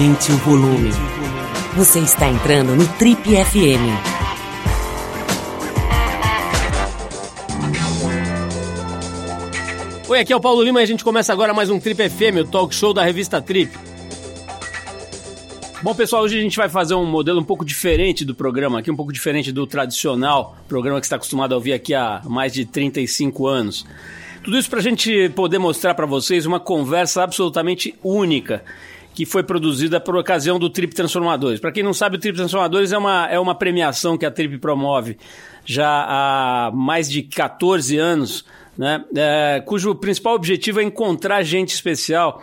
Aumente o volume. Você está entrando no Trip FM. Oi, aqui é o Paulo Lima e a gente começa agora mais um Trip FM, o talk show da revista Trip. Bom, pessoal, hoje a gente vai fazer um modelo um pouco diferente do programa aqui, um pouco diferente do tradicional programa que está acostumado a ouvir aqui há mais de 35 anos. Tudo isso para a gente poder mostrar para vocês uma conversa absolutamente única que foi produzida por ocasião do Trip Transformadores. Para quem não sabe, o Trip Transformadores é uma, é uma premiação que a Trip promove já há mais de 14 anos, né? É, cujo principal objetivo é encontrar gente especial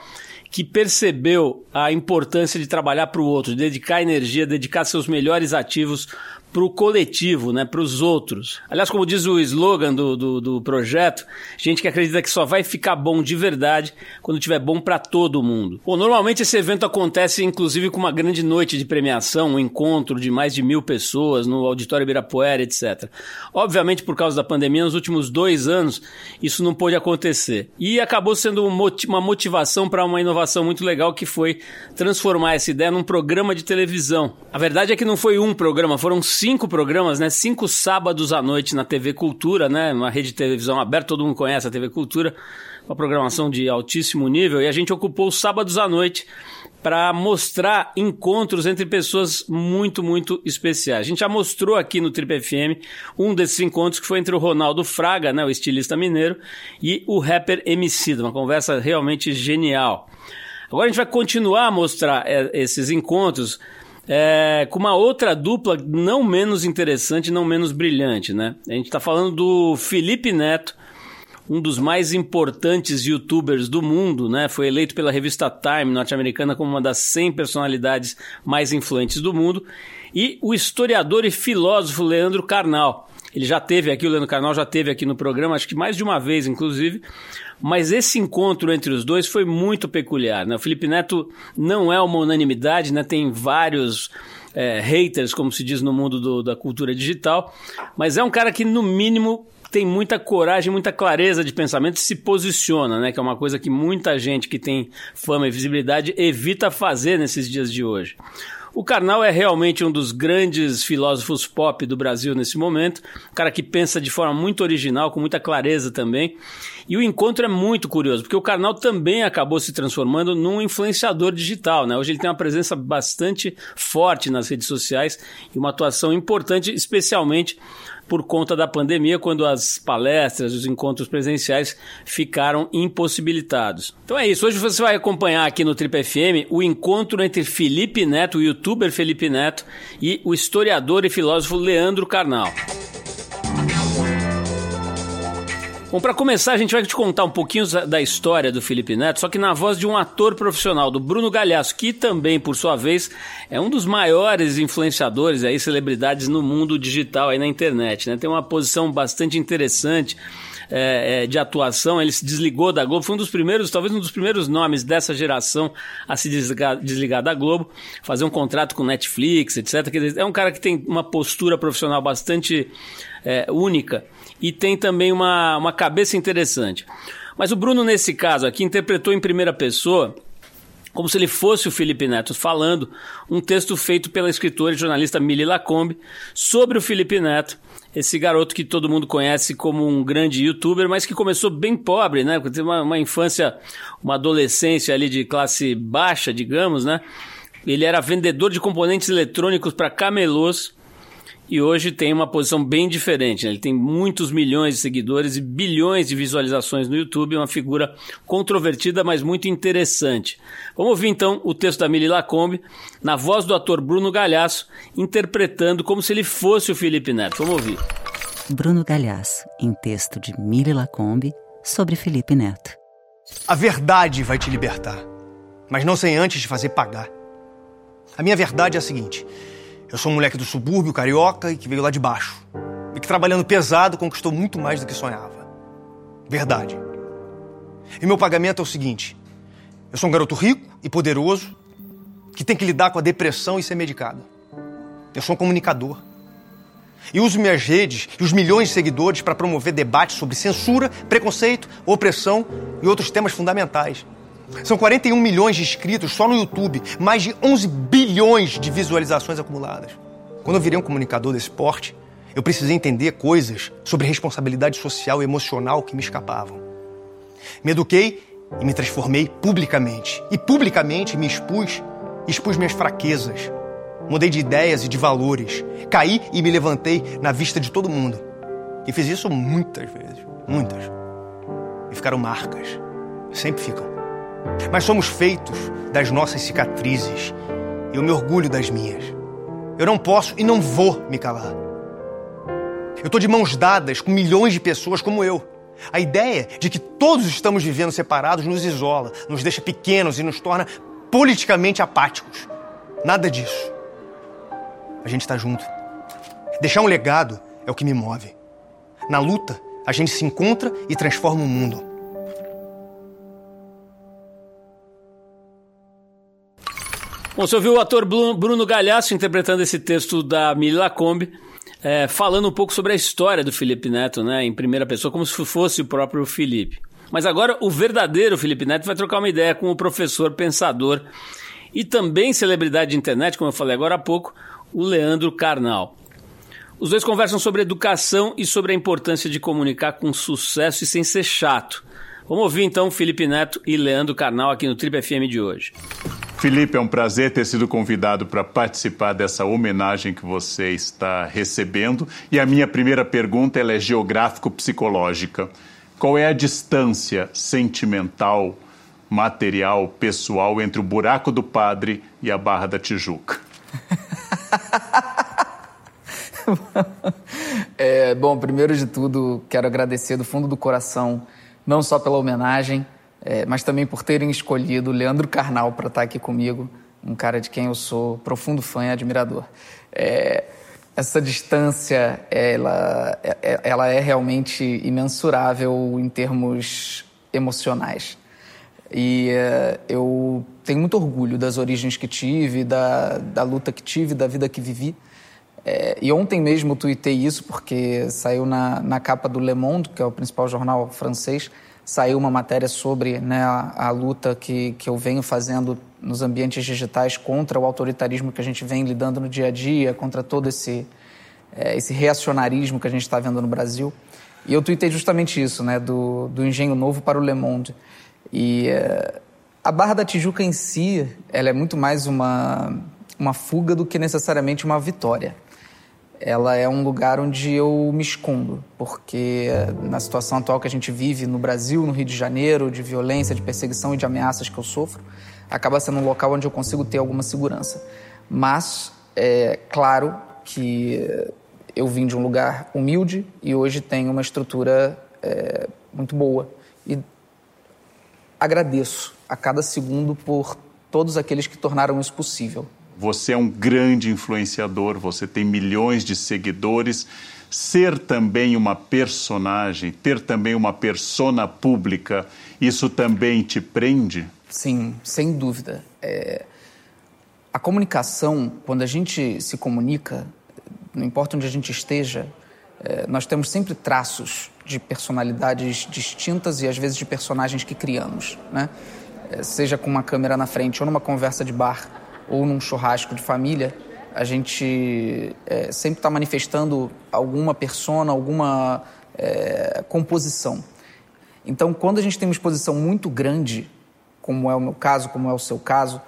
que percebeu a importância de trabalhar para o outro, de dedicar energia, dedicar seus melhores ativos para o coletivo, né, para os outros. Aliás, como diz o slogan do, do, do, projeto, gente que acredita que só vai ficar bom de verdade quando tiver bom para todo mundo. Bom, normalmente esse evento acontece inclusive com uma grande noite de premiação, um encontro de mais de mil pessoas no Auditório Ibirapuera, etc. Obviamente, por causa da pandemia, nos últimos dois anos, isso não pôde acontecer. E acabou sendo uma motivação para uma inovação muito legal que foi transformar essa ideia num programa de televisão. A verdade é que não foi um programa, foram cinco programas, né? Cinco sábados à noite na TV Cultura, né? Uma rede de televisão aberta, todo mundo conhece a TV Cultura, uma programação de altíssimo nível, e a gente ocupou os sábados à noite para mostrar encontros entre pessoas muito, muito especiais. A gente já mostrou aqui no Trip FM um desses encontros que foi entre o Ronaldo Fraga, né, o estilista mineiro, e o rapper MC, uma conversa realmente genial. Agora a gente vai continuar a mostrar é, esses encontros é, com uma outra dupla não menos interessante, não menos brilhante, né? A gente está falando do Felipe Neto, um dos mais importantes youtubers do mundo, né? Foi eleito pela revista Time norte-americana como uma das 100 personalidades mais influentes do mundo. E o historiador e filósofo Leandro Carnal. Ele já teve aqui, o Leandro Carnal já teve aqui no programa, acho que mais de uma vez, inclusive. Mas esse encontro entre os dois foi muito peculiar. Né? O Felipe Neto não é uma unanimidade, né? tem vários é, haters, como se diz no mundo do, da cultura digital, mas é um cara que, no mínimo, tem muita coragem, muita clareza de pensamento e se posiciona, né? Que é uma coisa que muita gente que tem fama e visibilidade evita fazer nesses dias de hoje. O Karnal é realmente um dos grandes filósofos pop do Brasil nesse momento, um cara que pensa de forma muito original, com muita clareza também. E o encontro é muito curioso, porque o Karnal também acabou se transformando num influenciador digital. Né? Hoje ele tem uma presença bastante forte nas redes sociais e uma atuação importante, especialmente por conta da pandemia, quando as palestras, os encontros presenciais ficaram impossibilitados. Então é isso. Hoje você vai acompanhar aqui no Trip FM o encontro entre Felipe Neto, o youtuber Felipe Neto, e o historiador e filósofo Leandro Carnal. Bom, para começar, a gente vai te contar um pouquinho da história do Felipe Neto, só que na voz de um ator profissional, do Bruno Galhaço, que também, por sua vez, é um dos maiores influenciadores aí, celebridades no mundo digital aí na internet, né? Tem uma posição bastante interessante. É, é, de atuação, ele se desligou da Globo, foi um dos primeiros, talvez um dos primeiros nomes dessa geração a se desligar, desligar da Globo, fazer um contrato com Netflix, etc. É um cara que tem uma postura profissional bastante é, única e tem também uma, uma cabeça interessante. Mas o Bruno, nesse caso aqui, interpretou em primeira pessoa como se ele fosse o Felipe Neto falando, um texto feito pela escritora e jornalista Mili Lacombe sobre o Felipe Neto, esse garoto que todo mundo conhece como um grande youtuber, mas que começou bem pobre, né? Teve uma, uma infância, uma adolescência ali de classe baixa, digamos, né? Ele era vendedor de componentes eletrônicos para camelôs e hoje tem uma posição bem diferente. Né? Ele tem muitos milhões de seguidores e bilhões de visualizações no YouTube, uma figura controvertida, mas muito interessante. Vamos ouvir então o texto da Mili Lacombe, na voz do ator Bruno Galhaço, interpretando como se ele fosse o Felipe Neto. Vamos ouvir. Bruno Galhaço, em texto de Mili Lacombe, sobre Felipe Neto. A verdade vai te libertar, mas não sem antes te fazer pagar. A minha verdade é a seguinte. Eu sou um moleque do subúrbio carioca e que veio lá de baixo. E que trabalhando pesado conquistou muito mais do que sonhava. Verdade. E meu pagamento é o seguinte: eu sou um garoto rico e poderoso que tem que lidar com a depressão e ser medicado. Eu sou um comunicador. E uso minhas redes e os milhões de seguidores para promover debates sobre censura, preconceito, opressão e outros temas fundamentais. São 41 milhões de inscritos só no YouTube, mais de 11 bilhões de visualizações acumuladas. Quando eu virei um comunicador desse porte, eu precisei entender coisas sobre responsabilidade social e emocional que me escapavam. Me eduquei e me transformei publicamente. E publicamente me expus, expus minhas fraquezas. Mudei de ideias e de valores. Caí e me levantei na vista de todo mundo. E fiz isso muitas vezes, muitas. E ficaram marcas. Sempre ficam. Mas somos feitos das nossas cicatrizes. E eu me orgulho das minhas. Eu não posso e não vou me calar. Eu estou de mãos dadas com milhões de pessoas como eu. A ideia de que todos estamos vivendo separados nos isola, nos deixa pequenos e nos torna politicamente apáticos. Nada disso. A gente está junto. Deixar um legado é o que me move. Na luta, a gente se encontra e transforma o mundo. Bom, você ouviu o ator Bruno Galhaço interpretando esse texto da Mila Lacombe, é, falando um pouco sobre a história do Felipe Neto, né, em primeira pessoa, como se fosse o próprio Felipe. Mas agora o verdadeiro Felipe Neto vai trocar uma ideia com o professor pensador e também celebridade de internet, como eu falei agora há pouco, o Leandro Carnal. Os dois conversam sobre educação e sobre a importância de comunicar com sucesso e sem ser chato. Vamos ouvir então Felipe Neto e Leandro Carnal aqui no Trip FM de hoje. Felipe, é um prazer ter sido convidado para participar dessa homenagem que você está recebendo. E a minha primeira pergunta é geográfico-psicológica. Qual é a distância sentimental, material, pessoal entre o buraco do padre e a Barra da Tijuca? é, bom, primeiro de tudo, quero agradecer do fundo do coração não só pela homenagem, é, mas também por terem escolhido Leandro Carnal para estar tá aqui comigo, um cara de quem eu sou profundo fã e admirador. É, essa distância, ela, é, é, ela é realmente imensurável em termos emocionais. E é, eu tenho muito orgulho das origens que tive, da, da luta que tive, da vida que vivi. É, e ontem mesmo eu tuitei isso porque saiu na, na capa do Le Monde, que é o principal jornal francês, saiu uma matéria sobre né, a, a, luta que, que eu venho fazendo nos ambientes digitais contra o autoritarismo que a gente vem lidando no dia a dia, contra todo esse, é, esse reacionarismo que a gente está vendo no Brasil. E eu tuitei justamente isso, né, do, do engenho novo para o Le Monde. E é, a Barra da Tijuca em si, ela é muito mais uma, uma fuga do que necessariamente uma vitória ela é um lugar onde eu me escondo, porque na situação atual que a gente vive no Brasil, no Rio de Janeiro, de violência, de perseguição e de ameaças que eu sofro, acaba sendo um local onde eu consigo ter alguma segurança. Mas é claro que eu vim de um lugar humilde e hoje tenho uma estrutura é, muito boa. E agradeço a cada segundo por todos aqueles que tornaram isso possível. Você é um grande influenciador, você tem milhões de seguidores. Ser também uma personagem, ter também uma persona pública, isso também te prende? Sim, sem dúvida. É... A comunicação, quando a gente se comunica, não importa onde a gente esteja, é... nós temos sempre traços de personalidades distintas e às vezes de personagens que criamos, né? É, seja com uma câmera na frente ou numa conversa de bar ou num churrasco de família, a gente é, sempre está manifestando alguma persona, alguma é, composição. Então, quando a gente tem uma exposição muito grande, como é o meu caso, como é o seu caso,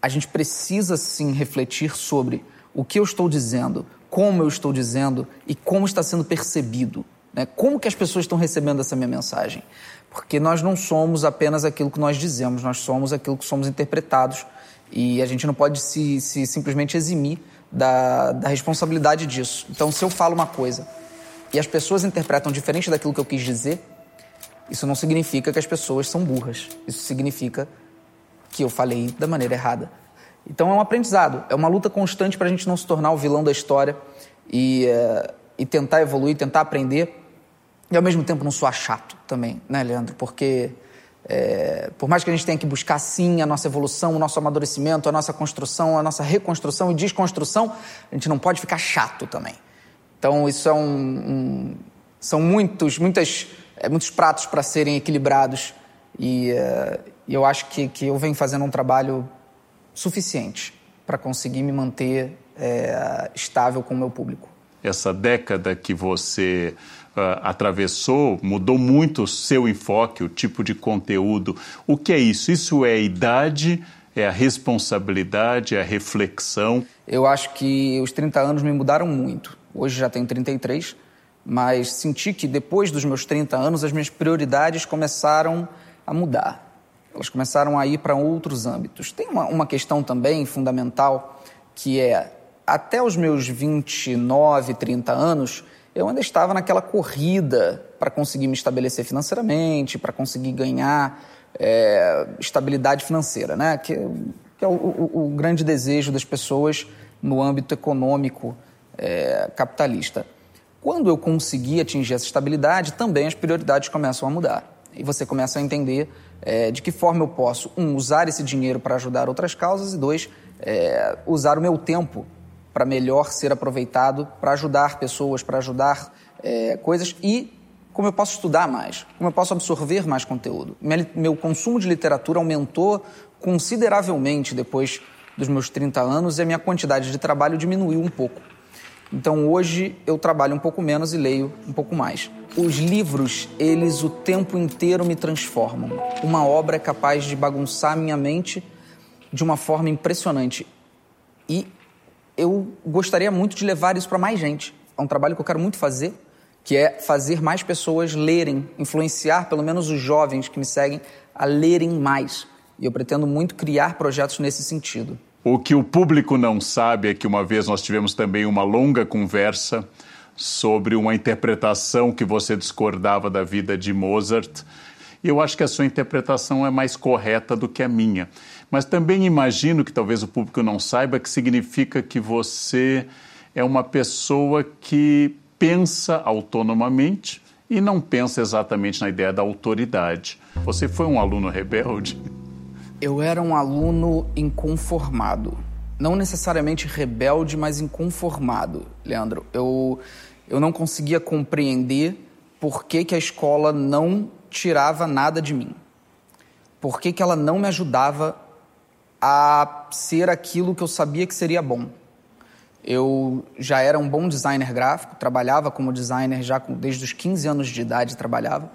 a gente precisa sim refletir sobre o que eu estou dizendo, como eu estou dizendo e como está sendo percebido. Né? Como que as pessoas estão recebendo essa minha mensagem? Porque nós não somos apenas aquilo que nós dizemos, nós somos aquilo que somos interpretados e a gente não pode se, se simplesmente eximir da, da responsabilidade disso. Então, se eu falo uma coisa e as pessoas interpretam diferente daquilo que eu quis dizer, isso não significa que as pessoas são burras. Isso significa que eu falei da maneira errada. Então é um aprendizado, é uma luta constante para a gente não se tornar o vilão da história e, uh, e tentar evoluir, tentar aprender e ao mesmo tempo não soar chato também, né, Leandro? Porque é, por mais que a gente tenha que buscar sim a nossa evolução, o nosso amadurecimento, a nossa construção, a nossa reconstrução e desconstrução, a gente não pode ficar chato também. Então isso é um, um são muitos, muitas, é, muitos pratos para serem equilibrados e, é, eu acho que, que eu venho fazendo um trabalho suficiente para conseguir me manter é, estável com o meu público. Essa década que você atravessou mudou muito o seu enfoque, o tipo de conteúdo. O que é isso? Isso é a idade, é a responsabilidade, é a reflexão? Eu acho que os 30 anos me mudaram muito. Hoje já tenho 33, mas senti que depois dos meus 30 anos as minhas prioridades começaram a mudar. Elas começaram a ir para outros âmbitos. Tem uma, uma questão também fundamental que é até os meus 29, 30 anos, eu ainda estava naquela corrida para conseguir me estabelecer financeiramente, para conseguir ganhar é, estabilidade financeira, né? que, que é o, o, o, grande desejo das pessoas no âmbito econômico é, capitalista. Quando eu consegui atingir essa estabilidade, também as prioridades começam a mudar. E você começa a entender é, de que forma eu posso, um, usar esse dinheiro para ajudar outras causas, e dois, é, usar o meu tempo para melhor ser aproveitado, para ajudar pessoas, para ajudar é, coisas e como eu posso estudar mais, como eu posso absorver mais conteúdo. Meu consumo de literatura aumentou consideravelmente depois dos meus 30 anos e a minha quantidade de trabalho diminuiu um pouco. Então hoje eu trabalho um pouco menos e leio um pouco mais. Os livros, eles o tempo inteiro me transformam. Uma obra é capaz de bagunçar minha mente de uma forma impressionante. E eu gostaria muito de levar isso para mais gente. É um trabalho que eu quero muito fazer, que é fazer mais pessoas lerem, influenciar pelo menos os jovens que me seguem a lerem mais. E eu pretendo muito criar projetos nesse sentido. O que o público não sabe é que uma vez nós tivemos também uma longa conversa sobre uma interpretação que você discordava da vida de Mozart. E eu acho que a sua interpretação é mais correta do que a minha. Mas também imagino que talvez o público não saiba que significa que você é uma pessoa que pensa autonomamente e não pensa exatamente na ideia da autoridade. Você foi um aluno rebelde? Eu era um aluno inconformado. Não necessariamente rebelde, mas inconformado, Leandro. Eu, eu não conseguia compreender por que, que a escola não tirava nada de mim. Por que, que ela não me ajudava a ser aquilo que eu sabia que seria bom. Eu já era um bom designer gráfico, trabalhava como designer já desde os 15 anos de idade trabalhava.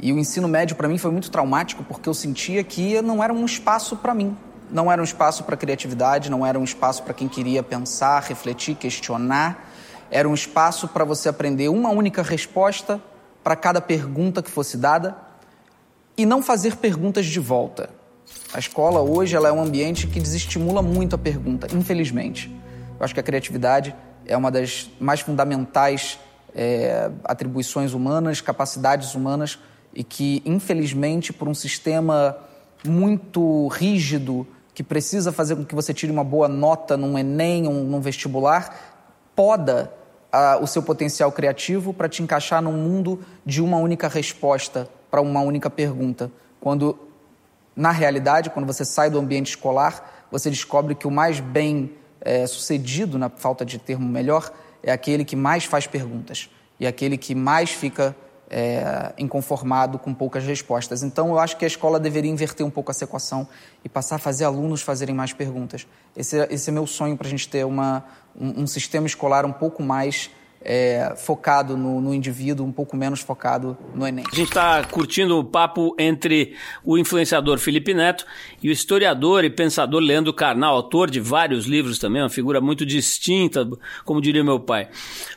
E o ensino médio para mim foi muito traumático porque eu sentia que não era um espaço para mim. Não era um espaço para criatividade, não era um espaço para quem queria pensar, refletir, questionar. Era um espaço para você aprender uma única resposta para cada pergunta que fosse dada e não fazer perguntas de volta. A escola hoje ela é um ambiente que desestimula muito a pergunta, infelizmente. Eu acho que a criatividade é uma das mais fundamentais é, atribuições humanas, capacidades humanas, e que, infelizmente, por um sistema muito rígido, que precisa fazer com que você tire uma boa nota num Enem ou num vestibular, poda o seu potencial criativo para te encaixar num mundo de uma única resposta para uma única pergunta. Quando na realidade, quando você sai do ambiente escolar, você descobre que o mais bem é, sucedido, na falta de termo melhor, é aquele que mais faz perguntas e aquele que mais fica é, inconformado com poucas respostas. Então, eu acho que a escola deveria inverter um pouco essa equação e passar a fazer alunos fazerem mais perguntas. Esse, é, esse é meu sonho para a gente ter uma, um, um sistema escolar um pouco mais é, focado no, no, indivíduo, um pouco menos focado no Enem. A gente está curtindo o papo entre o influenciador Felipe Neto e o historiador e pensador Leandro Carnal, autor de vários livros também, uma figura muito distinta, como diria meu pai.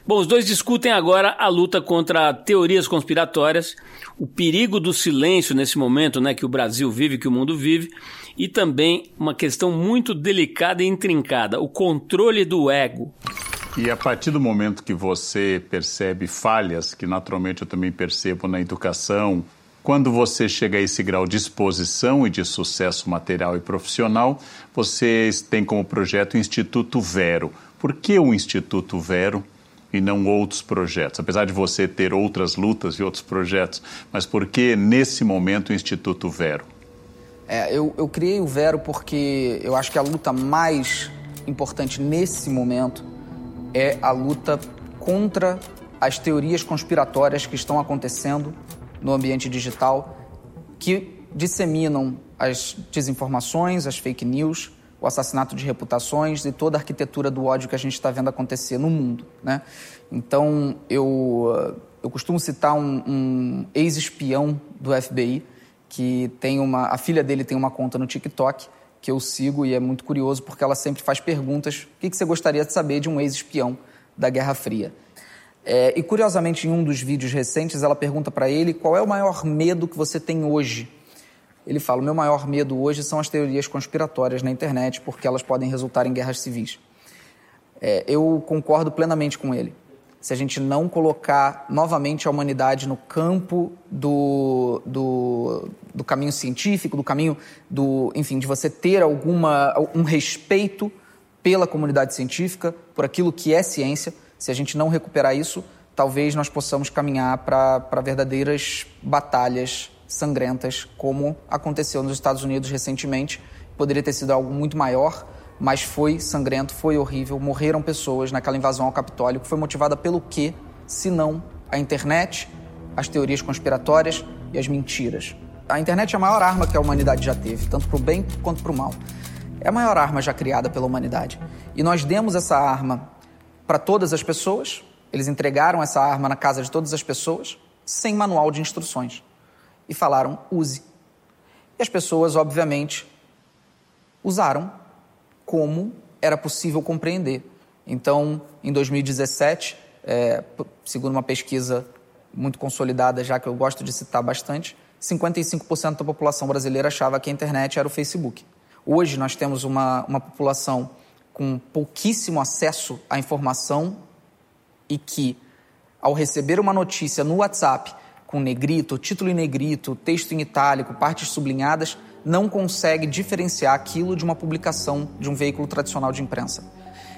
Bom, os dois discutem agora a luta contra teorias conspiratórias, o perigo do silêncio nesse momento né, que o Brasil vive, que o mundo vive, e também uma questão muito delicada e intrincada, o controle do ego. E a partir do momento que você percebe falhas, que naturalmente eu também percebo na educação, quando você chega a esse grau de exposição e de sucesso material e profissional, vocês têm como projeto o Instituto Vero. Por que o Instituto Vero e não outros projetos? Apesar de você ter outras lutas e outros projetos, mas por que nesse momento o Instituto Vero? É, eu, eu criei o Vero porque eu acho que a luta mais importante nesse momento é a luta contra as teorias conspiratórias que estão acontecendo no ambiente digital, que disseminam as desinformações, as fake news, o assassinato de reputações e toda a arquitetura do ódio que a gente está vendo acontecer no mundo. Né? Então, eu, eu costumo citar um, um ex-espião do FBI, que tem uma. A filha dele tem uma conta no TikTok que eu sigo e é muito curioso porque ela sempre faz perguntas. O que, que você gostaria de saber de um ex-espião da Guerra Fria? É, e curiosamente, em um dos vídeos recentes, ela pergunta para ele qual é o maior medo que você tem hoje ele fala: meu maior medo hoje são as teorias conspiratórias na internet, porque elas podem resultar em guerras civis. É, eu concordo plenamente com ele. Se a gente não colocar novamente a humanidade no campo do, do, do caminho científico, do caminho do, enfim, de você ter alguma um respeito pela comunidade científica, por aquilo que é ciência, se a gente não recuperar isso, talvez nós possamos caminhar para verdadeiras batalhas sangrentas, como aconteceu nos Estados Unidos recentemente. Poderia ter sido algo muito maior, mas foi sangrento, foi horrível. Morreram pessoas naquela invasão ao Capitólio, que foi motivada pelo quê? Se não a internet, as teorias conspiratórias e as mentiras. A internet é a maior arma que a humanidade já teve, tanto para o bem quanto para o mal. É a maior arma já criada pela humanidade. E nós demos essa arma para todas as pessoas, eles entregaram essa arma na casa de todas as pessoas, sem manual de instruções e falaram use. E as pessoas, obviamente, usaram como era possível compreender. Então, em 2017, é, segundo uma pesquisa muito consolidada, já que eu gosto de citar bastante, 55% da população brasileira achava que a internet era o Facebook. Hoje nós temos uma, uma população com pouquíssimo acesso à informação e que, ao receber uma notícia no WhatsApp com negrito, título em negrito, texto em itálico, partes sublinhadas, não consegue diferenciar aquilo de uma publicação de um veículo tradicional de imprensa.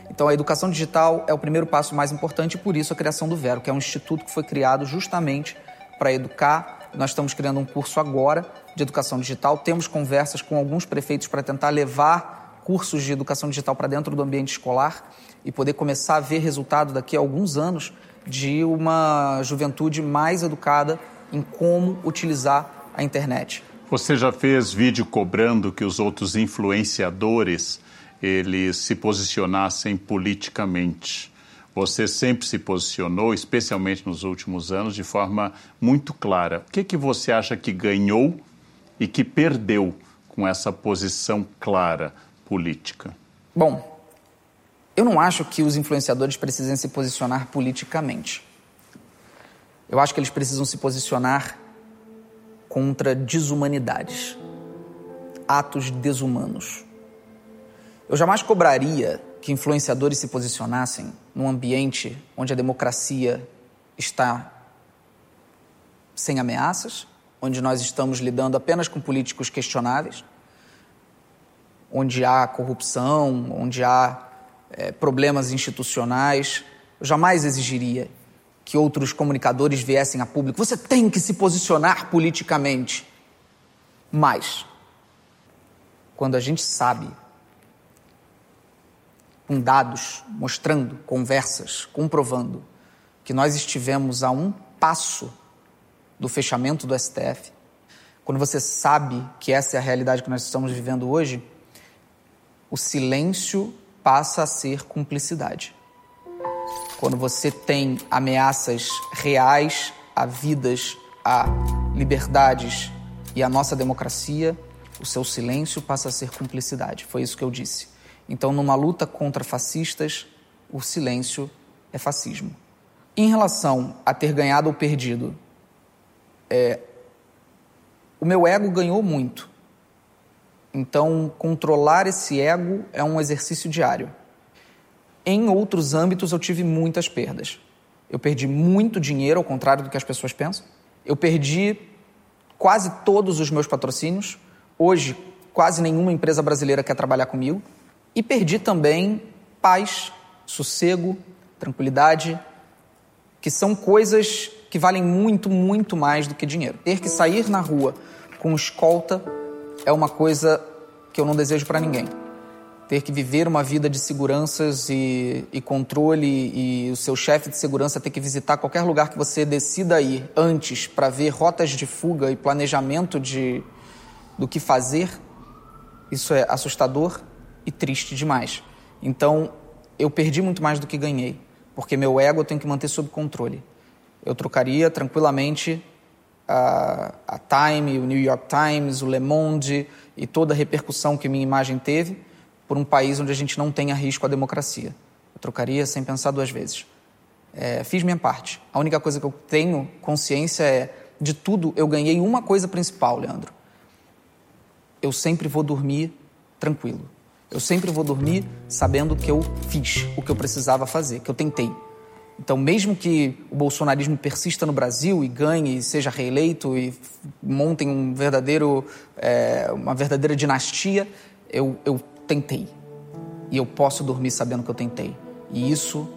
Então, a educação digital é o primeiro passo mais importante e, por isso, a criação do Vero, que é um instituto que foi criado justamente para educar. Nós estamos criando um curso agora de educação digital, temos conversas com alguns prefeitos para tentar levar cursos de educação digital para dentro do ambiente escolar e poder começar a ver resultado daqui a alguns anos de uma juventude mais educada em como utilizar a internet. Você já fez vídeo cobrando que os outros influenciadores eles se posicionassem politicamente. Você sempre se posicionou, especialmente nos últimos anos, de forma muito clara. O que, que você acha que ganhou e que perdeu com essa posição clara política? Bom, eu não acho que os influenciadores precisem se posicionar politicamente. Eu acho que eles precisam se posicionar contra desumanidades, atos desumanos. Eu jamais cobraria que influenciadores se posicionassem num ambiente onde a democracia está sem ameaças, onde nós estamos lidando apenas com políticos questionáveis, onde há corrupção, onde há é, problemas institucionais. Eu jamais exigiria que outros comunicadores viessem a público. Você tem que se posicionar politicamente. Mas, quando a gente sabe, com dados mostrando, conversas, comprovando, que nós estivemos a um passo do fechamento do STF, quando você sabe que essa é a realidade que nós estamos vivendo hoje, o silêncio passa a ser cumplicidade. Quando você tem ameaças reais a vidas, a liberdades e a nossa democracia, o seu silêncio passa a ser cumplicidade. Foi isso que eu disse. Então, numa luta contra fascistas, o silêncio é fascismo. Em relação a ter ganhado ou perdido, é, o meu ego ganhou muito então, controlar esse ego é um exercício diário. Em outros âmbitos, eu tive muitas perdas. Eu perdi muito dinheiro, ao contrário do que as pessoas pensam. Eu perdi quase todos os meus patrocínios. Hoje, quase nenhuma empresa brasileira quer trabalhar comigo. E perdi também paz, sossego, tranquilidade, que são coisas que valem muito, muito mais do que dinheiro. Ter que sair na rua com escolta é uma coisa que eu não desejo para ninguém. Ter que viver uma vida de seguranças e, e controle e o seu chefe de segurança ter que visitar qualquer lugar que você decida ir antes para ver rotas de fuga e planejamento de, do que fazer, isso é assustador e triste demais. Então, eu perdi muito mais do que ganhei, porque meu ego tenho que manter sob controle. Eu trocaria tranquilamente a, a Time, o New York Times, o Le Monde e toda a repercussão que minha imagem teve por um país onde a gente não tenha risco à democracia. Eu trocaria sem pensar duas vezes. É, fiz minha parte. A única coisa que eu tenho consciência é de tudo eu ganhei uma coisa principal, Leandro. Eu sempre vou dormir tranquilo. Eu sempre vou dormir sabendo que eu fiz o que eu precisava fazer, que eu tentei. Então, mesmo que o bolsonarismo persista no Brasil e ganhe, seja reeleito e montem um verdadeiro, é, uma verdadeira dinastia, eu, eu tentei. E eu posso dormir sabendo que eu tentei. E isso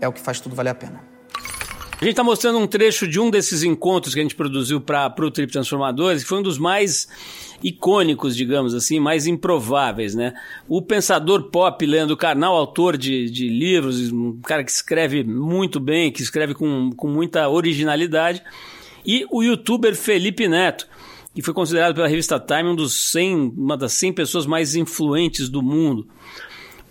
é o que faz tudo valer a pena. A gente está mostrando um trecho de um desses encontros que a gente produziu para o Trip Transformadores, que foi um dos mais icônicos, digamos assim, mais improváveis, né? O pensador pop Leandro Carnal, autor de, de livros, um cara que escreve muito bem, que escreve com, com muita originalidade, e o youtuber Felipe Neto, que foi considerado pela revista Time um dos 100, uma das 100 pessoas mais influentes do mundo.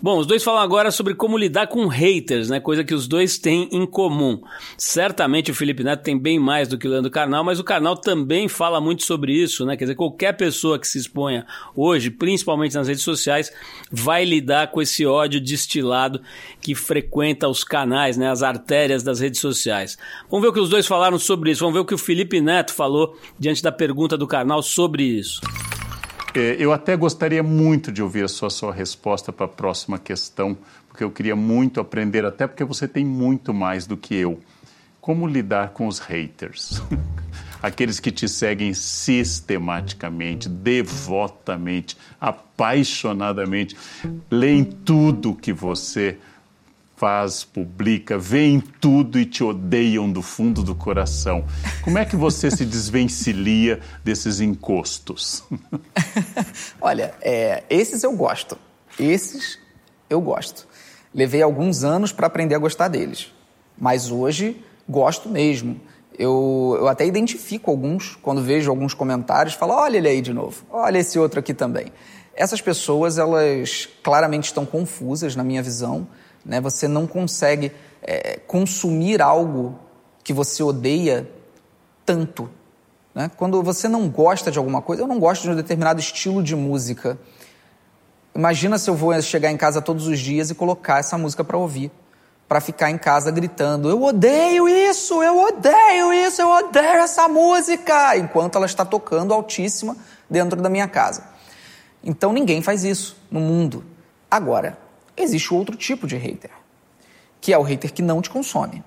Bom, os dois falam agora sobre como lidar com haters, né? Coisa que os dois têm em comum. Certamente o Felipe Neto tem bem mais do que o Leandro Carnal, mas o Carnal também fala muito sobre isso, né? Quer dizer, qualquer pessoa que se exponha hoje, principalmente nas redes sociais, vai lidar com esse ódio destilado que frequenta os canais, né? As artérias das redes sociais. Vamos ver o que os dois falaram sobre isso. Vamos ver o que o Felipe Neto falou diante da pergunta do Carnal sobre isso. É, eu até gostaria muito de ouvir a sua, sua resposta para a próxima questão, porque eu queria muito aprender, até porque você tem muito mais do que eu. Como lidar com os haters? Aqueles que te seguem sistematicamente, devotamente, apaixonadamente, leem tudo que você faz, publica, veem tudo e te odeiam do fundo do coração. Como é que você se desvencilia desses encostos? Olha, é, esses eu gosto. Esses eu gosto. Levei alguns anos para aprender a gostar deles. Mas hoje gosto mesmo. Eu, eu até identifico alguns quando vejo alguns comentários, falo, olha ele aí de novo, olha esse outro aqui também. Essas pessoas, elas claramente estão confusas na minha visão né? Você não consegue é, consumir algo que você odeia tanto. Né? Quando você não gosta de alguma coisa, eu não gosto de um determinado estilo de música. Imagina se eu vou chegar em casa todos os dias e colocar essa música para ouvir, para ficar em casa gritando: Eu odeio isso, eu odeio isso, eu odeio essa música, enquanto ela está tocando altíssima dentro da minha casa. Então ninguém faz isso no mundo. Agora, existe outro tipo de hater, que é o hater que não te consome.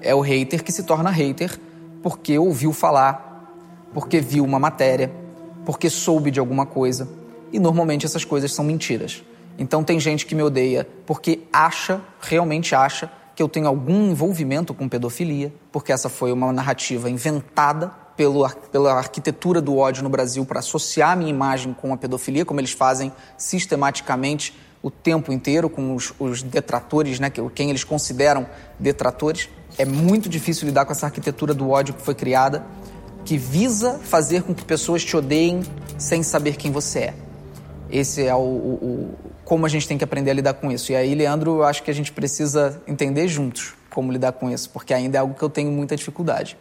É o hater que se torna hater porque ouviu falar, porque viu uma matéria, porque soube de alguma coisa. E normalmente essas coisas são mentiras. Então tem gente que me odeia porque acha, realmente acha, que eu tenho algum envolvimento com pedofilia, porque essa foi uma narrativa inventada pelo, pela arquitetura do ódio no Brasil para associar minha imagem com a pedofilia, como eles fazem sistematicamente o tempo inteiro com os, os detratores, né, quem eles consideram detratores. É muito difícil lidar com essa arquitetura do ódio que foi criada, que visa fazer com que pessoas te odeiem sem saber quem você é. Esse é o, o, o como a gente tem que aprender a lidar com isso. E aí, Leandro, eu acho que a gente precisa entender juntos como lidar com isso, porque ainda é algo que eu tenho muita dificuldade.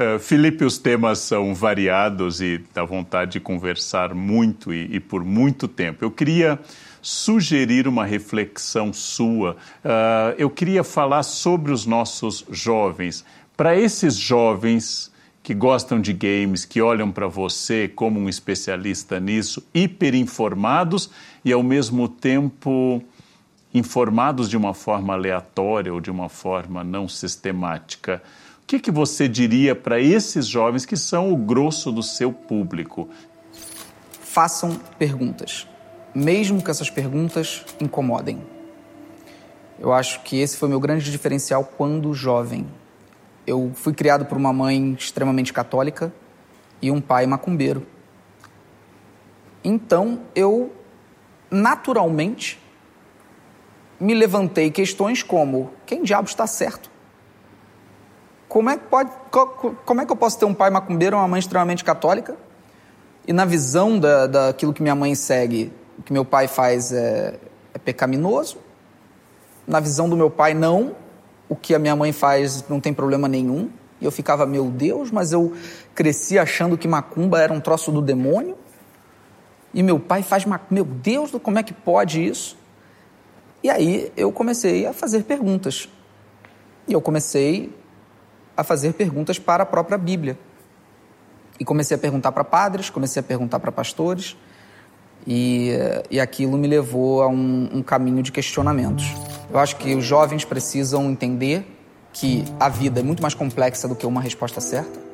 Uh, Felipe, os temas são variados e dá vontade de conversar muito e, e por muito tempo. Eu queria sugerir uma reflexão sua. Uh, eu queria falar sobre os nossos jovens. Para esses jovens que gostam de games, que olham para você como um especialista nisso, hiperinformados e ao mesmo tempo informados de uma forma aleatória ou de uma forma não sistemática. Que, que você diria para esses jovens que são o grosso do seu público? Façam perguntas mesmo que essas perguntas incomodem. Eu acho que esse foi meu grande diferencial quando jovem. Eu fui criado por uma mãe extremamente católica e um pai macumbeiro. Então eu, naturalmente, me levantei questões como: quem diabo está certo? Como é, que pode, como é que eu posso ter um pai macumbeiro uma mãe extremamente católica? E na visão da, daquilo que minha mãe segue, o que meu pai faz é, é pecaminoso. Na visão do meu pai, não. O que a minha mãe faz não tem problema nenhum. E eu ficava, meu Deus, mas eu cresci achando que macumba era um troço do demônio. E meu pai faz macumba. Meu Deus, como é que pode isso? E aí eu comecei a fazer perguntas. E eu comecei a fazer perguntas para a própria Bíblia. E comecei a perguntar para padres, comecei a perguntar para pastores, e, e aquilo me levou a um, um caminho de questionamentos. Eu acho que os jovens precisam entender que a vida é muito mais complexa do que uma resposta certa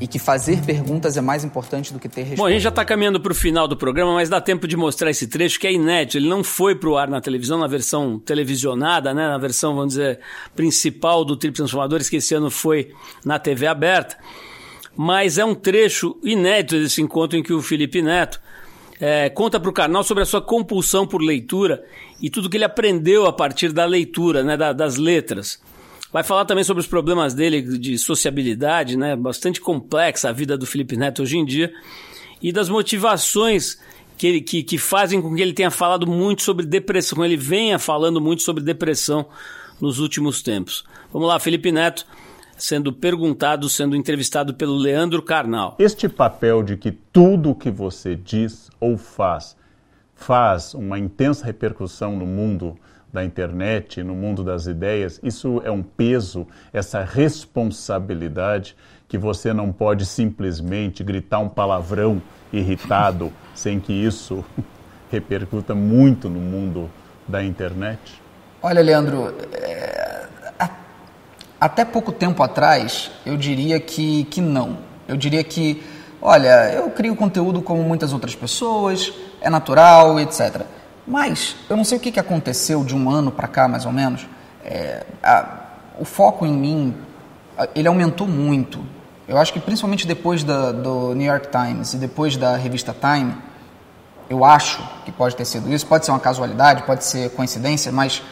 e que fazer perguntas é mais importante do que ter respostas. Bom, a gente já está caminhando para o final do programa, mas dá tempo de mostrar esse trecho que é inédito. Ele não foi para o ar na televisão, na versão televisionada, né? na versão, vamos dizer, principal do Trip Transformadores, que esse ano foi na TV aberta. Mas é um trecho inédito desse encontro em que o Felipe Neto é, conta para o canal sobre a sua compulsão por leitura e tudo que ele aprendeu a partir da leitura, né, da, das letras. Vai falar também sobre os problemas dele de sociabilidade, né? Bastante complexa a vida do Felipe Neto hoje em dia. E das motivações que, ele, que, que fazem com que ele tenha falado muito sobre depressão, ele venha falando muito sobre depressão nos últimos tempos. Vamos lá, Felipe Neto sendo perguntado, sendo entrevistado pelo Leandro Carnal. Este papel de que tudo o que você diz ou faz faz uma intensa repercussão no mundo da internet, no mundo das ideias, isso é um peso, essa responsabilidade que você não pode simplesmente gritar um palavrão irritado sem que isso repercuta muito no mundo da internet? Olha, Leandro, é... até pouco tempo atrás eu diria que, que não. Eu diria que, olha, eu crio conteúdo como muitas outras pessoas, é natural, etc. Mas eu não sei o que, que aconteceu de um ano para cá, mais ou menos. É, a, o foco em mim, ele aumentou muito. Eu acho que principalmente depois da, do New York Times e depois da revista Time, eu acho que pode ter sido isso. Pode ser uma casualidade, pode ser coincidência, mas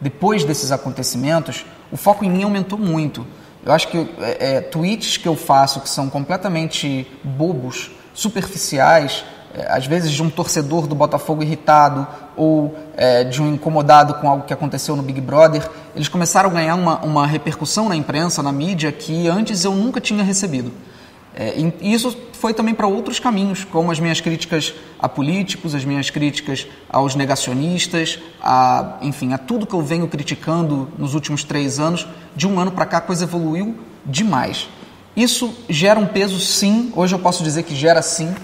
depois desses acontecimentos, o foco em mim aumentou muito. Eu acho que é, é, tweets que eu faço que são completamente bobos, superficiais, às vezes de um torcedor do Botafogo irritado ou é, de um incomodado com algo que aconteceu no Big Brother, eles começaram a ganhar uma, uma repercussão na imprensa, na mídia, que antes eu nunca tinha recebido. É, e isso foi também para outros caminhos, como as minhas críticas a políticos, as minhas críticas aos negacionistas, a, enfim, a tudo que eu venho criticando nos últimos três anos. De um ano para cá a coisa evoluiu demais. Isso gera um peso, sim, hoje eu posso dizer que gera sim,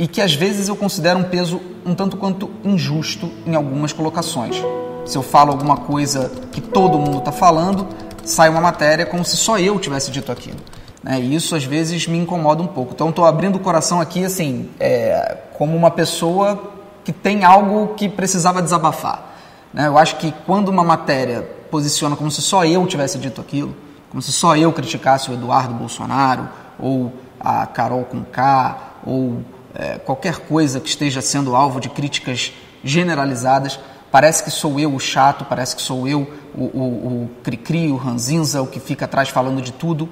e que às vezes eu considero um peso um tanto quanto injusto em algumas colocações. Se eu falo alguma coisa que todo mundo está falando, sai uma matéria como se só eu tivesse dito aquilo. Né? E isso às vezes me incomoda um pouco. Então estou abrindo o coração aqui assim, é, como uma pessoa que tem algo que precisava desabafar. Né? Eu acho que quando uma matéria posiciona como se só eu tivesse dito aquilo, como se só eu criticasse o Eduardo Bolsonaro, ou a Carol com K, ou é, qualquer coisa que esteja sendo alvo de críticas generalizadas, parece que sou eu o chato, parece que sou eu o, o, o cri-cri, o ranzinza, o que fica atrás falando de tudo.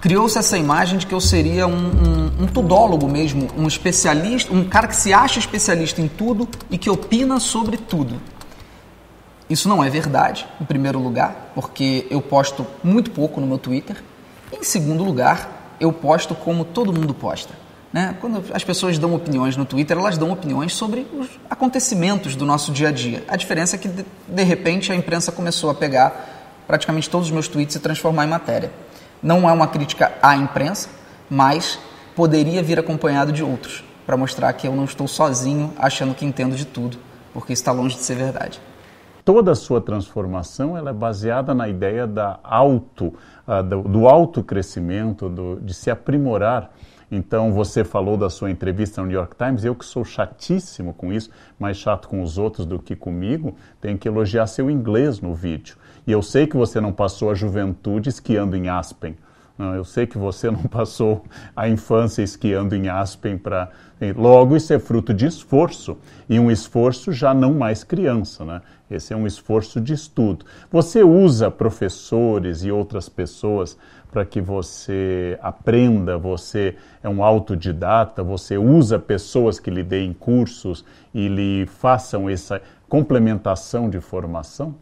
Criou-se essa imagem de que eu seria um, um, um tudólogo mesmo, um especialista, um cara que se acha especialista em tudo e que opina sobre tudo. Isso não é verdade, em primeiro lugar, porque eu posto muito pouco no meu Twitter. Em segundo lugar, eu posto como todo mundo posta. Né? Quando as pessoas dão opiniões no Twitter, elas dão opiniões sobre os acontecimentos do nosso dia a dia. A diferença é que, de, repente, a imprensa começou a pegar praticamente todos os meus tweets e transformar em matéria. Não é uma crítica à imprensa, mas poderia vir acompanhado de outros, para mostrar que eu não estou sozinho achando que entendo de tudo, porque está longe de ser verdade. Toda a sua transformação ela é baseada na ideia da auto, uh, do, do autocrescimento, do, de se aprimorar então, você falou da sua entrevista no New York Times, eu que sou chatíssimo com isso, mais chato com os outros do que comigo, tenho que elogiar seu inglês no vídeo. E eu sei que você não passou a juventude esquiando em Aspen. Eu sei que você não passou a infância esquiando em Aspen para. Logo, isso é fruto de esforço. E um esforço já não mais criança, né? Esse é um esforço de estudo. Você usa professores e outras pessoas para que você aprenda, você é um autodidata, você usa pessoas que lhe deem cursos e lhe façam essa complementação de formação?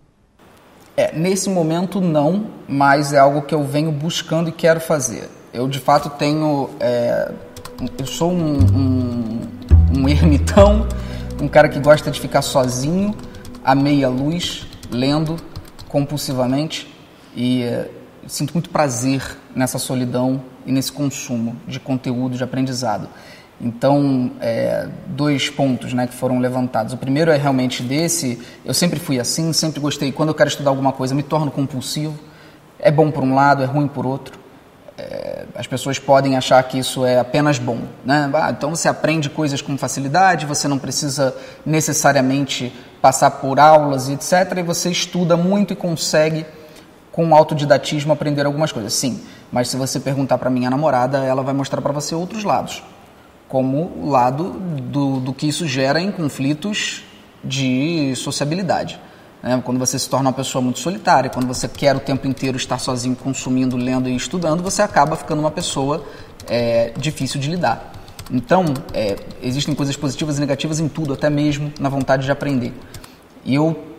É, nesse momento não, mas é algo que eu venho buscando e quero fazer. Eu de fato tenho, é, eu sou um, um, um ermitão, um cara que gosta de ficar sozinho, à meia luz, lendo compulsivamente e sinto muito prazer nessa solidão e nesse consumo de conteúdo, de aprendizado. Então, é, dois pontos né, que foram levantados. O primeiro é realmente desse, eu sempre fui assim, sempre gostei, quando eu quero estudar alguma coisa, me torno compulsivo. É bom por um lado, é ruim por outro. É, as pessoas podem achar que isso é apenas bom. Né? Ah, então você aprende coisas com facilidade, você não precisa necessariamente passar por aulas etc. E você estuda muito e consegue, com autodidatismo, aprender algumas coisas. Sim, mas se você perguntar para minha namorada, ela vai mostrar para você outros lados como o lado do, do que isso gera em conflitos de sociabilidade. Né? Quando você se torna uma pessoa muito solitária, quando você quer o tempo inteiro estar sozinho, consumindo, lendo e estudando, você acaba ficando uma pessoa é, difícil de lidar. Então, é, existem coisas positivas e negativas em tudo, até mesmo na vontade de aprender. E eu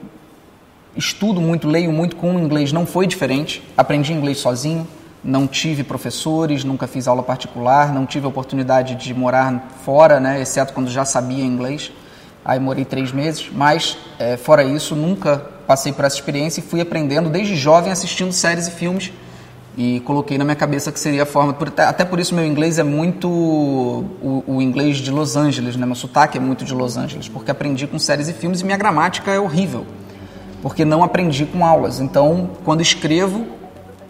estudo muito, leio muito com o inglês, não foi diferente. Aprendi inglês sozinho, não tive professores, nunca fiz aula particular, não tive oportunidade de morar fora, né, exceto quando já sabia inglês. Aí morei três meses, mas é, fora isso, nunca passei por essa experiência e fui aprendendo desde jovem assistindo séries e filmes e coloquei na minha cabeça que seria a forma. Até por isso meu inglês é muito o, o, inglês de Los Angeles, né? Meu sotaque é muito de Los Angeles, porque aprendi com séries e filmes e minha gramática é horrível, porque não aprendi com aulas. Então, quando escrevo,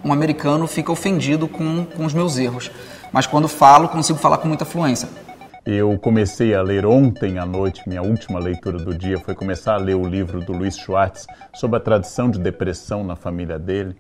um americano fica ofendido com, com os meus erros. Mas quando falo, consigo falar com muita fluência. Eu comecei a ler ontem à noite, minha última leitura do dia foi começar a ler o livro do Luiz Schwartz sobre a tradição de depressão na família dele.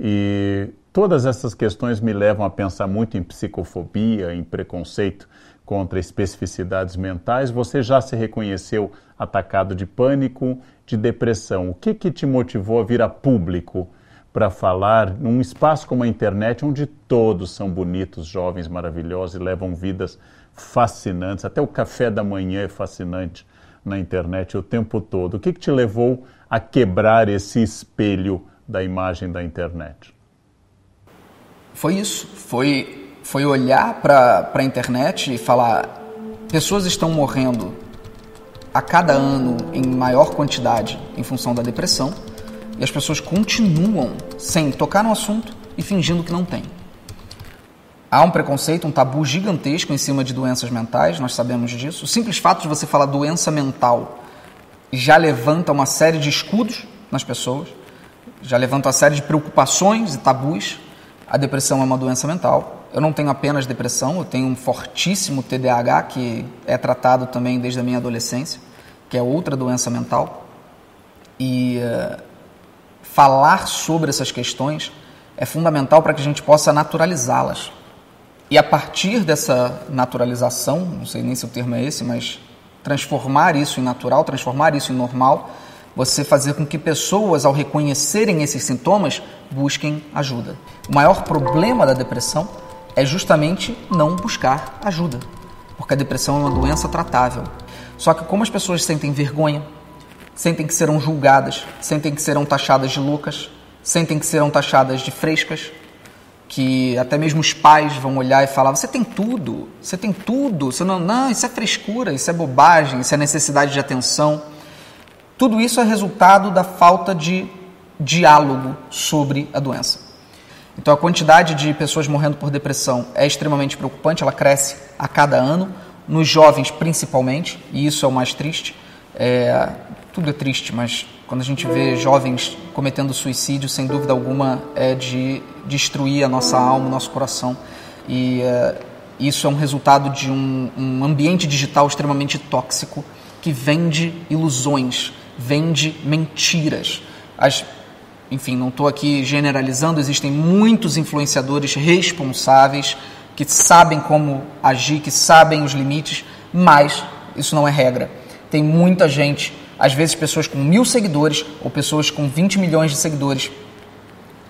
E todas essas questões me levam a pensar muito em psicofobia, em preconceito contra especificidades mentais. Você já se reconheceu atacado de pânico, de depressão. O que, que te motivou a vir a público para falar num espaço como a internet, onde todos são bonitos, jovens, maravilhosos e levam vidas fascinantes. Até o café da manhã é fascinante na internet o tempo todo. O que, que te levou a quebrar esse espelho da imagem da internet? Foi isso. Foi, foi olhar para a internet e falar: pessoas estão morrendo a cada ano em maior quantidade em função da depressão e as pessoas continuam sem tocar no assunto e fingindo que não tem. Há um preconceito, um tabu gigantesco em cima de doenças mentais, nós sabemos disso. O simples fato de você falar doença mental já levanta uma série de escudos nas pessoas, já levanta uma série de preocupações e tabus. A depressão é uma doença mental. Eu não tenho apenas depressão, eu tenho um fortíssimo TDAH que é tratado também desde a minha adolescência, que é outra doença mental. E uh, falar sobre essas questões é fundamental para que a gente possa naturalizá-las. E a partir dessa naturalização, não sei nem se o termo é esse, mas transformar isso em natural, transformar isso em normal, você fazer com que pessoas, ao reconhecerem esses sintomas, busquem ajuda. O maior problema da depressão é justamente não buscar ajuda, porque a depressão é uma doença tratável. Só que como as pessoas sentem vergonha, sentem que serão julgadas, sentem que serão taxadas de loucas, sentem que serão taxadas de frescas, que até mesmo os pais vão olhar e falar: você tem tudo, você tem tudo, você não, não, isso é frescura, isso é bobagem, isso é necessidade de atenção. Tudo isso é resultado da falta de diálogo sobre a doença. Então, a quantidade de pessoas morrendo por depressão é extremamente preocupante, ela cresce a cada ano, nos jovens principalmente, e isso é o mais triste. É, tudo é triste, mas quando a gente vê jovens cometendo suicídio, sem dúvida alguma é de destruir a nossa alma, o nosso coração. E é, isso é um resultado de um, um ambiente digital extremamente tóxico que vende ilusões, vende mentiras. As enfim, não estou aqui generalizando, existem muitos influenciadores responsáveis que sabem como agir, que sabem os limites, mas isso não é regra. Tem muita gente, às vezes pessoas com mil seguidores ou pessoas com 20 milhões de seguidores,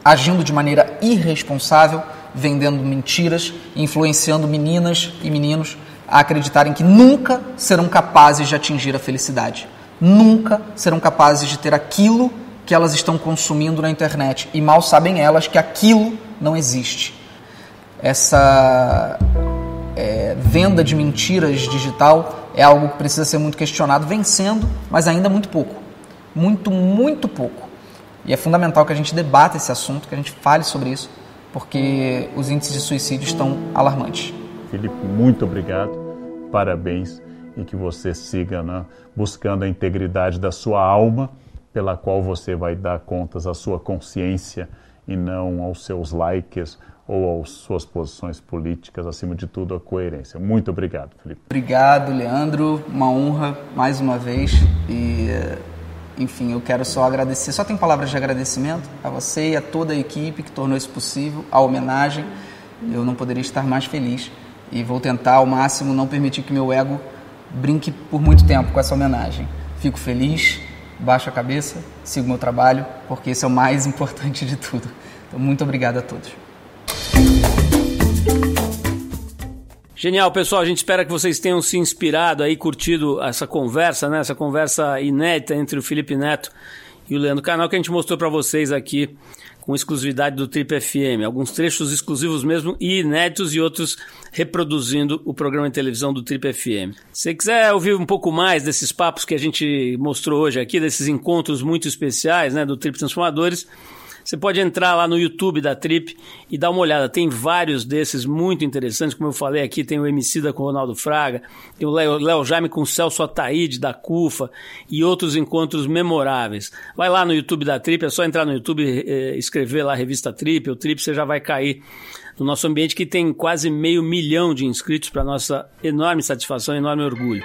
agindo de maneira irresponsável, vendendo mentiras, influenciando meninas e meninos a acreditarem que nunca serão capazes de atingir a felicidade. Nunca serão capazes de ter aquilo que elas estão consumindo na internet. E mal sabem elas que aquilo não existe. Essa é, venda de mentiras digital é algo que precisa ser muito questionado, vencendo, mas ainda muito pouco. Muito, muito pouco. E é fundamental que a gente debata esse assunto, que a gente fale sobre isso, porque os índices de suicídio estão alarmantes. Felipe, muito obrigado, parabéns e que você siga né, buscando a integridade da sua alma, pela qual você vai dar contas à sua consciência e não aos seus likes ou às suas posições políticas, acima de tudo, a coerência. Muito obrigado, Felipe. Obrigado, Leandro. Uma honra mais uma vez. E, enfim, eu quero só agradecer. Só tem palavras de agradecimento a você e a toda a equipe que tornou isso possível, a homenagem. Eu não poderia estar mais feliz e vou tentar ao máximo não permitir que meu ego brinque por muito tempo com essa homenagem. Fico feliz, baixo a cabeça, sigo meu trabalho, porque esse é o mais importante de tudo. Então, muito obrigado a todos. Genial, pessoal. A gente espera que vocês tenham se inspirado aí, curtido essa conversa, né? Essa conversa inédita entre o Felipe Neto e o Leandro Canal que a gente mostrou para vocês aqui com exclusividade do Trip FM. Alguns trechos exclusivos mesmo e inéditos e outros reproduzindo o programa de televisão do Trip FM. Se quiser ouvir um pouco mais desses papos que a gente mostrou hoje aqui, desses encontros muito especiais né, do Trip Transformadores, você pode entrar lá no YouTube da Trip e dar uma olhada. Tem vários desses muito interessantes. Como eu falei aqui, tem o MC da com o Ronaldo Fraga, tem o Léo Jaime com o Celso Ataíde da CUFA e outros encontros memoráveis. Vai lá no YouTube da Trip, é só entrar no YouTube, eh, escrever lá a revista Trip, o Trip, você já vai cair no nosso ambiente que tem quase meio milhão de inscritos para nossa enorme satisfação e enorme orgulho.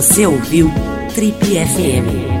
Você ouviu Trip FM.